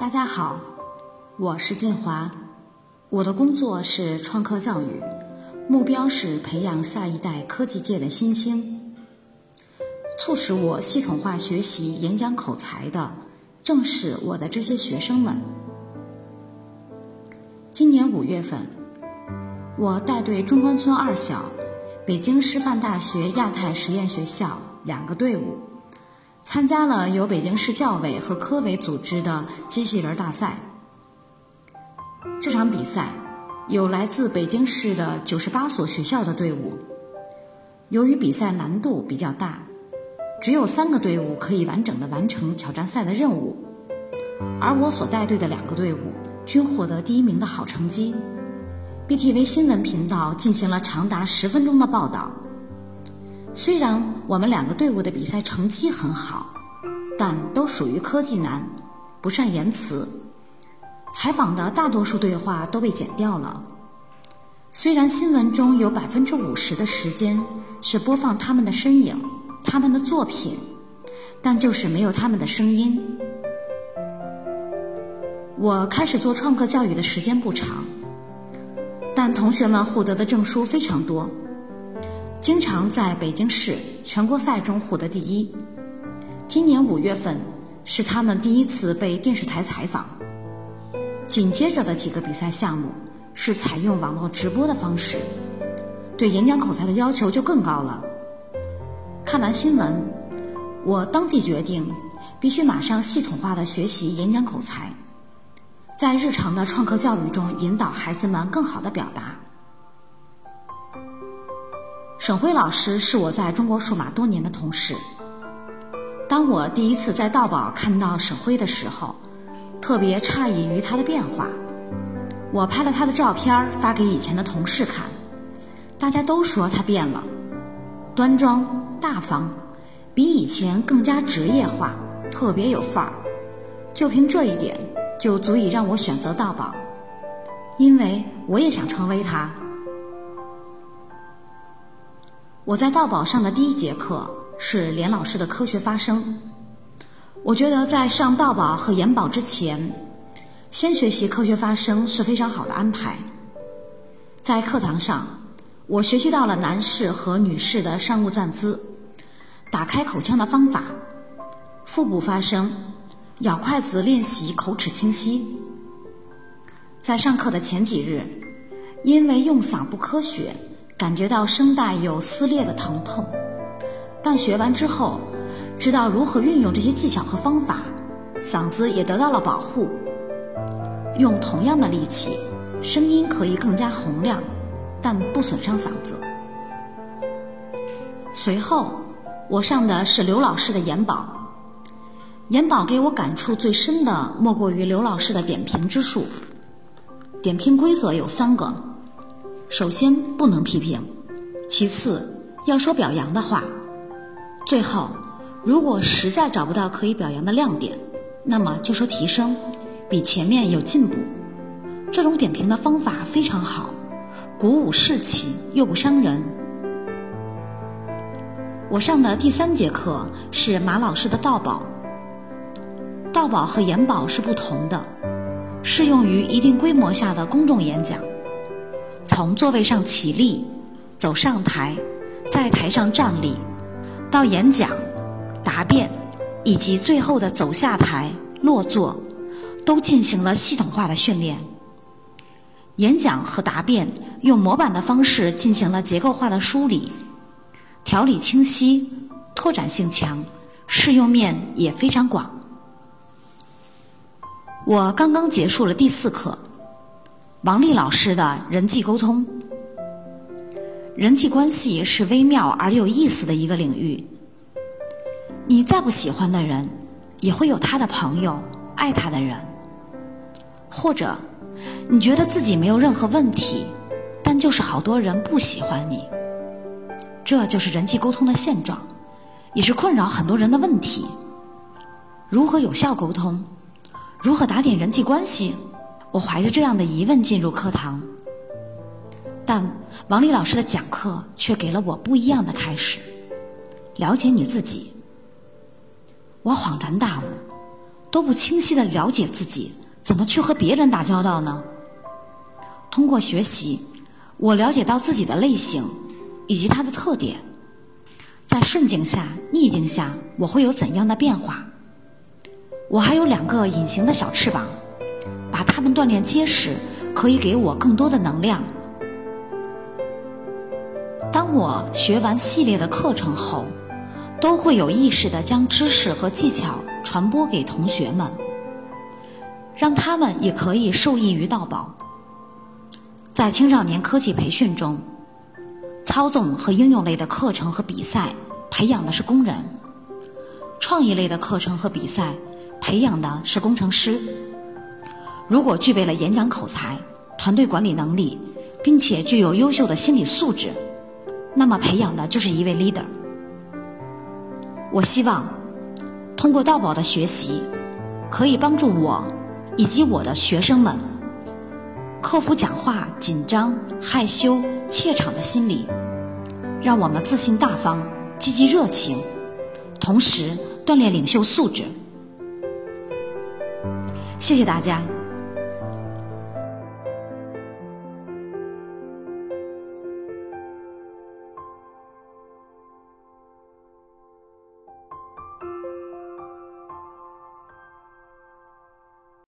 大家好，我是晋华，我的工作是创客教育，目标是培养下一代科技界的新星。促使我系统化学习演讲口才的，正是我的这些学生们。今年五月份，我带队中关村二小、北京师范大学亚太实验学校两个队伍。参加了由北京市教委和科委组织的机器人大赛。这场比赛有来自北京市的九十八所学校的队伍。由于比赛难度比较大，只有三个队伍可以完整的完成挑战赛的任务，而我所带队的两个队伍均获得第一名的好成绩。BTV 新闻频道进行了长达十分钟的报道。虽然我们两个队伍的比赛成绩很好，但都属于科技男，不善言辞。采访的大多数对话都被剪掉了。虽然新闻中有百分之五十的时间是播放他们的身影、他们的作品，但就是没有他们的声音。我开始做创客教育的时间不长，但同学们获得的证书非常多。经常在北京市全国赛中获得第一。今年五月份是他们第一次被电视台采访。紧接着的几个比赛项目是采用网络直播的方式，对演讲口才的要求就更高了。看完新闻，我当即决定必须马上系统化的学习演讲口才，在日常的创客教育中引导孩子们更好的表达。沈辉老师是我在中国数码多年的同事。当我第一次在道宝看到沈辉的时候，特别诧异于他的变化。我拍了他的照片发给以前的同事看，大家都说他变了，端庄大方，比以前更加职业化，特别有范儿。就凭这一点，就足以让我选择道宝，因为我也想成为他。我在道宝上的第一节课是连老师的科学发声。我觉得在上道宝和研宝之前，先学习科学发声是非常好的安排。在课堂上，我学习到了男士和女士的商务站姿、打开口腔的方法、腹部发声、咬筷子练习口齿清晰。在上课的前几日，因为用嗓不科学。感觉到声带有撕裂的疼痛，但学完之后，知道如何运用这些技巧和方法，嗓子也得到了保护。用同样的力气，声音可以更加洪亮，但不损伤嗓子。随后，我上的是刘老师的研宝，研宝给我感触最深的莫过于刘老师的点评之术。点评规则有三个。首先不能批评，其次要说表扬的话，最后如果实在找不到可以表扬的亮点，那么就说提升，比前面有进步。这种点评的方法非常好，鼓舞士气又不伤人。我上的第三节课是马老师的道宝，道宝和研宝是不同的，适用于一定规模下的公众演讲。从座位上起立，走上台，在台上站立，到演讲、答辩，以及最后的走下台、落座，都进行了系统化的训练。演讲和答辩用模板的方式进行了结构化的梳理，条理清晰，拓展性强，适用面也非常广。我刚刚结束了第四课。王丽老师的人际沟通，人际关系是微妙而有意思的一个领域。你再不喜欢的人，也会有他的朋友，爱他的人。或者，你觉得自己没有任何问题，但就是好多人不喜欢你。这就是人际沟通的现状，也是困扰很多人的问题。如何有效沟通？如何打点人际关系？我怀着这样的疑问进入课堂，但王丽老师的讲课却给了我不一样的开始。了解你自己，我恍然大悟，都不清晰的了解自己，怎么去和别人打交道呢？通过学习，我了解到自己的类型以及它的特点，在顺境下、逆境下，我会有怎样的变化？我还有两个隐形的小翅膀，把它们锻炼结实，可以给我更多的能量。当我学完系列的课程后，都会有意识的将知识和技巧传播给同学们，让他们也可以受益于道宝。在青少年科技培训中，操纵和应用类的课程和比赛培养的是工人；创意类的课程和比赛培养的是工程师。如果具备了演讲口才、团队管理能力，并且具有优秀的心理素质，那么培养的就是一位 leader。我希望通过道宝的学习，可以帮助我以及我的学生们克服讲话紧张、害羞、怯场的心理，让我们自信大方、积极热情，同时锻炼领袖素质。谢谢大家。